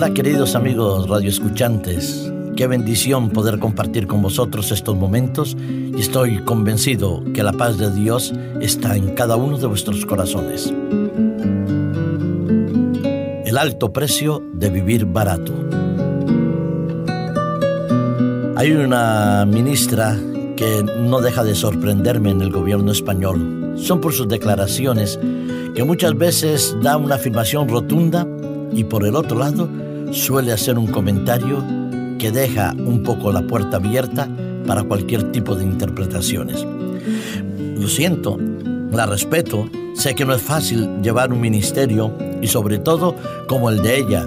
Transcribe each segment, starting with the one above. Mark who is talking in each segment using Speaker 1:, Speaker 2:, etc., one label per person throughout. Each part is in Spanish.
Speaker 1: Hola queridos amigos radioescuchantes, qué bendición poder compartir con vosotros estos momentos y estoy convencido que la paz de Dios está en cada uno de vuestros corazones. El alto precio de vivir barato. Hay una ministra que no deja de sorprenderme en el gobierno español. Son por sus declaraciones que muchas veces da una afirmación rotunda y por el otro lado suele hacer un comentario que deja un poco la puerta abierta para cualquier tipo de interpretaciones. Lo siento, la respeto, sé que no es fácil llevar un ministerio y sobre todo como el de ella,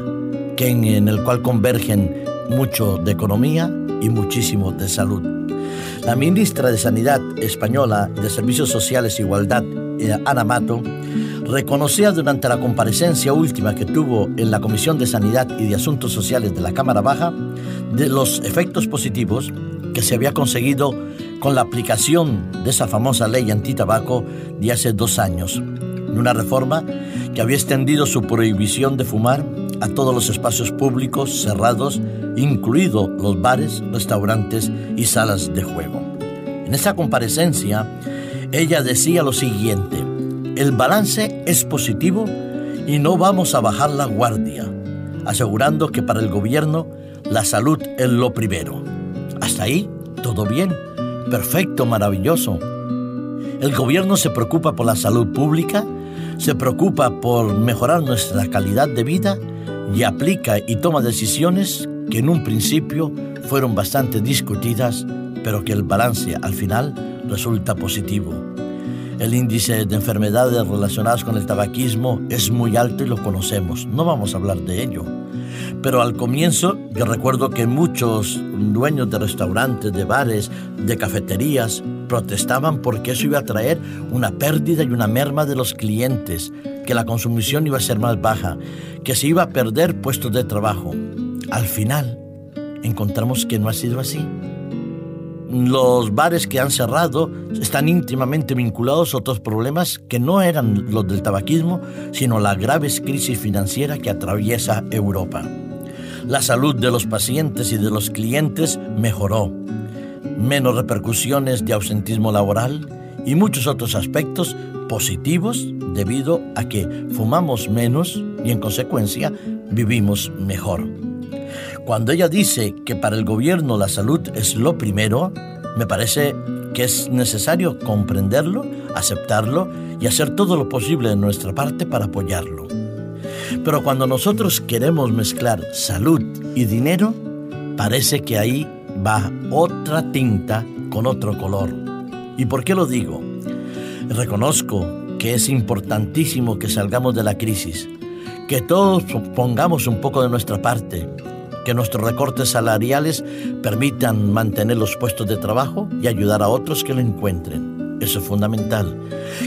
Speaker 1: que en, el cual convergen mucho de economía y muchísimo de salud. La ministra de Sanidad española de Servicios Sociales e Igualdad, eh, Ana Mato, reconocía durante la comparecencia última que tuvo en la Comisión de Sanidad y de Asuntos Sociales de la Cámara Baja de los efectos positivos que se había conseguido con la aplicación de esa famosa ley antitabaco de hace dos años, una reforma que había extendido su prohibición de fumar a todos los espacios públicos cerrados, incluidos los bares, restaurantes y salas de juego. En esa comparecencia, ella decía lo siguiente, el balance es positivo y no vamos a bajar la guardia, asegurando que para el gobierno la salud es lo primero. Hasta ahí, todo bien, perfecto, maravilloso. El gobierno se preocupa por la salud pública, se preocupa por mejorar nuestra calidad de vida y aplica y toma decisiones que en un principio fueron bastante discutidas, pero que el balance al final resulta positivo. El índice de enfermedades relacionadas con el tabaquismo es muy alto y lo conocemos. No vamos a hablar de ello. Pero al comienzo yo recuerdo que muchos dueños de restaurantes, de bares, de cafeterías protestaban porque eso iba a traer una pérdida y una merma de los clientes, que la consumición iba a ser más baja, que se iba a perder puestos de trabajo. Al final encontramos que no ha sido así los bares que han cerrado están íntimamente vinculados a otros problemas que no eran los del tabaquismo, sino la grave crisis financiera que atraviesa Europa. La salud de los pacientes y de los clientes mejoró. Menos repercusiones de ausentismo laboral y muchos otros aspectos positivos debido a que fumamos menos y en consecuencia vivimos mejor. Cuando ella dice que para el gobierno la salud es lo primero, me parece que es necesario comprenderlo, aceptarlo y hacer todo lo posible de nuestra parte para apoyarlo. Pero cuando nosotros queremos mezclar salud y dinero, parece que ahí va otra tinta con otro color. ¿Y por qué lo digo? Reconozco que es importantísimo que salgamos de la crisis, que todos pongamos un poco de nuestra parte, que nuestros recortes salariales permitan mantener los puestos de trabajo y ayudar a otros que lo encuentren. Eso es fundamental.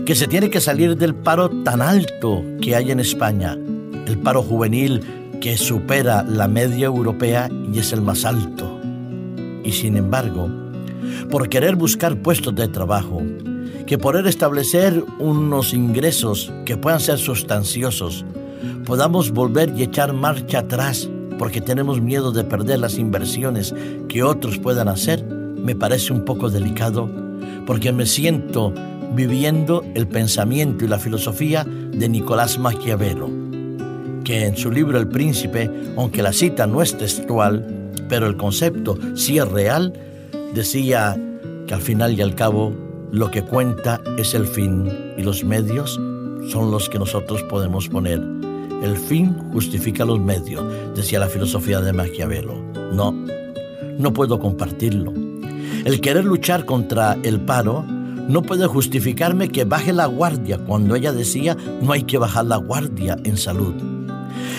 Speaker 1: Que se tiene que salir del paro tan alto que hay en España, el paro juvenil que supera la media europea y es el más alto. Y sin embargo, por querer buscar puestos de trabajo, que poder establecer unos ingresos que puedan ser sustanciosos, podamos volver y echar marcha atrás porque tenemos miedo de perder las inversiones que otros puedan hacer, me parece un poco delicado, porque me siento viviendo el pensamiento y la filosofía de Nicolás Maquiavelo, que en su libro El Príncipe, aunque la cita no es textual, pero el concepto sí es real, decía que al final y al cabo lo que cuenta es el fin y los medios son los que nosotros podemos poner el fin justifica los medios, decía la filosofía de Maquiavelo. No, no puedo compartirlo. El querer luchar contra el paro no puede justificarme que baje la guardia cuando ella decía no hay que bajar la guardia en salud.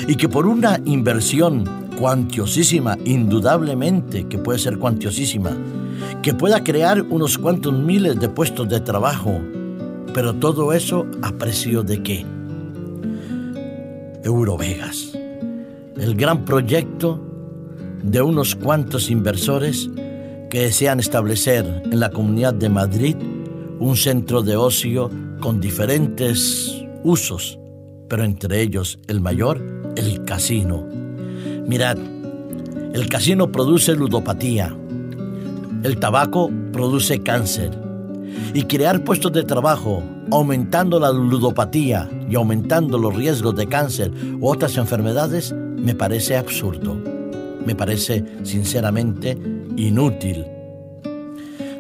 Speaker 1: Y que por una inversión cuantiosísima, indudablemente que puede ser cuantiosísima, que pueda crear unos cuantos miles de puestos de trabajo, pero todo eso a precio de qué? Eurovegas, el gran proyecto de unos cuantos inversores que desean establecer en la Comunidad de Madrid un centro de ocio con diferentes usos, pero entre ellos el mayor, el casino. Mirad, el casino produce ludopatía, el tabaco produce cáncer y crear puestos de trabajo aumentando la ludopatía y aumentando los riesgos de cáncer u otras enfermedades me parece absurdo. Me parece sinceramente inútil.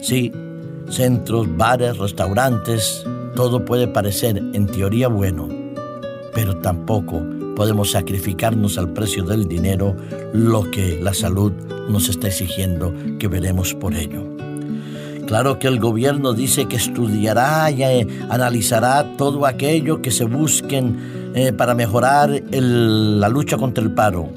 Speaker 1: Sí, centros, bares, restaurantes, todo puede parecer en teoría bueno, pero tampoco podemos sacrificarnos al precio del dinero lo que la salud nos está exigiendo que veremos por ello. Claro que el gobierno dice que estudiará y eh, analizará todo aquello que se busquen eh, para mejorar la lucha contra el paro.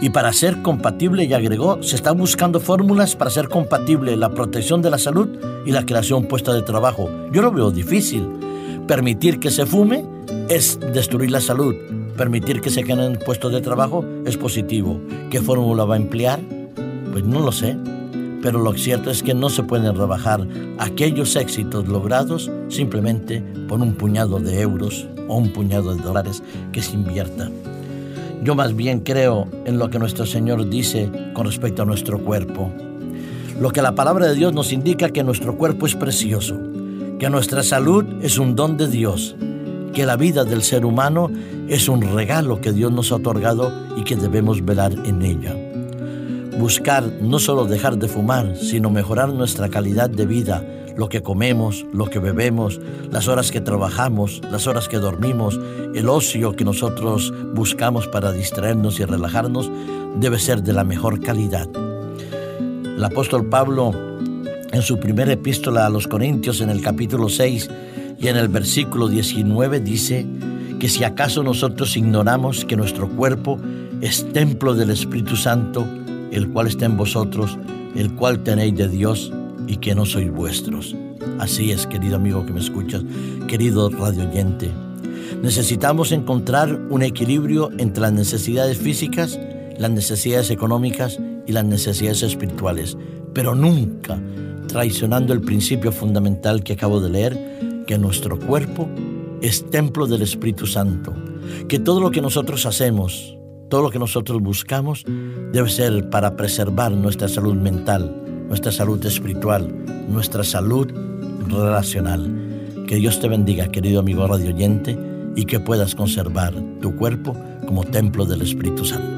Speaker 1: Y para ser compatible, y agregó, se están buscando fórmulas para ser compatible la protección de la salud y la creación puesta de trabajo. Yo lo veo difícil. Permitir que se fume es destruir la salud. Permitir que se queden puestos de trabajo es positivo. ¿Qué fórmula va a emplear? Pues no lo sé. Pero lo cierto es que no se pueden rebajar aquellos éxitos logrados simplemente por un puñado de euros o un puñado de dólares que se invierta. Yo más bien creo en lo que nuestro Señor dice con respecto a nuestro cuerpo. Lo que la palabra de Dios nos indica que nuestro cuerpo es precioso, que nuestra salud es un don de Dios, que la vida del ser humano es un regalo que Dios nos ha otorgado y que debemos velar en ella. Buscar no solo dejar de fumar, sino mejorar nuestra calidad de vida, lo que comemos, lo que bebemos, las horas que trabajamos, las horas que dormimos, el ocio que nosotros buscamos para distraernos y relajarnos, debe ser de la mejor calidad. El apóstol Pablo en su primera epístola a los Corintios en el capítulo 6 y en el versículo 19 dice que si acaso nosotros ignoramos que nuestro cuerpo es templo del Espíritu Santo, el cual está en vosotros, el cual tenéis de Dios y que no sois vuestros. Así es, querido amigo que me escuchas, querido radio oyente. Necesitamos encontrar un equilibrio entre las necesidades físicas, las necesidades económicas y las necesidades espirituales, pero nunca traicionando el principio fundamental que acabo de leer, que nuestro cuerpo es templo del Espíritu Santo, que todo lo que nosotros hacemos, todo lo que nosotros buscamos, debe ser para preservar nuestra salud mental, nuestra salud espiritual, nuestra salud relacional. Que Dios te bendiga, querido amigo radio oyente, y que puedas conservar tu cuerpo como templo del Espíritu Santo.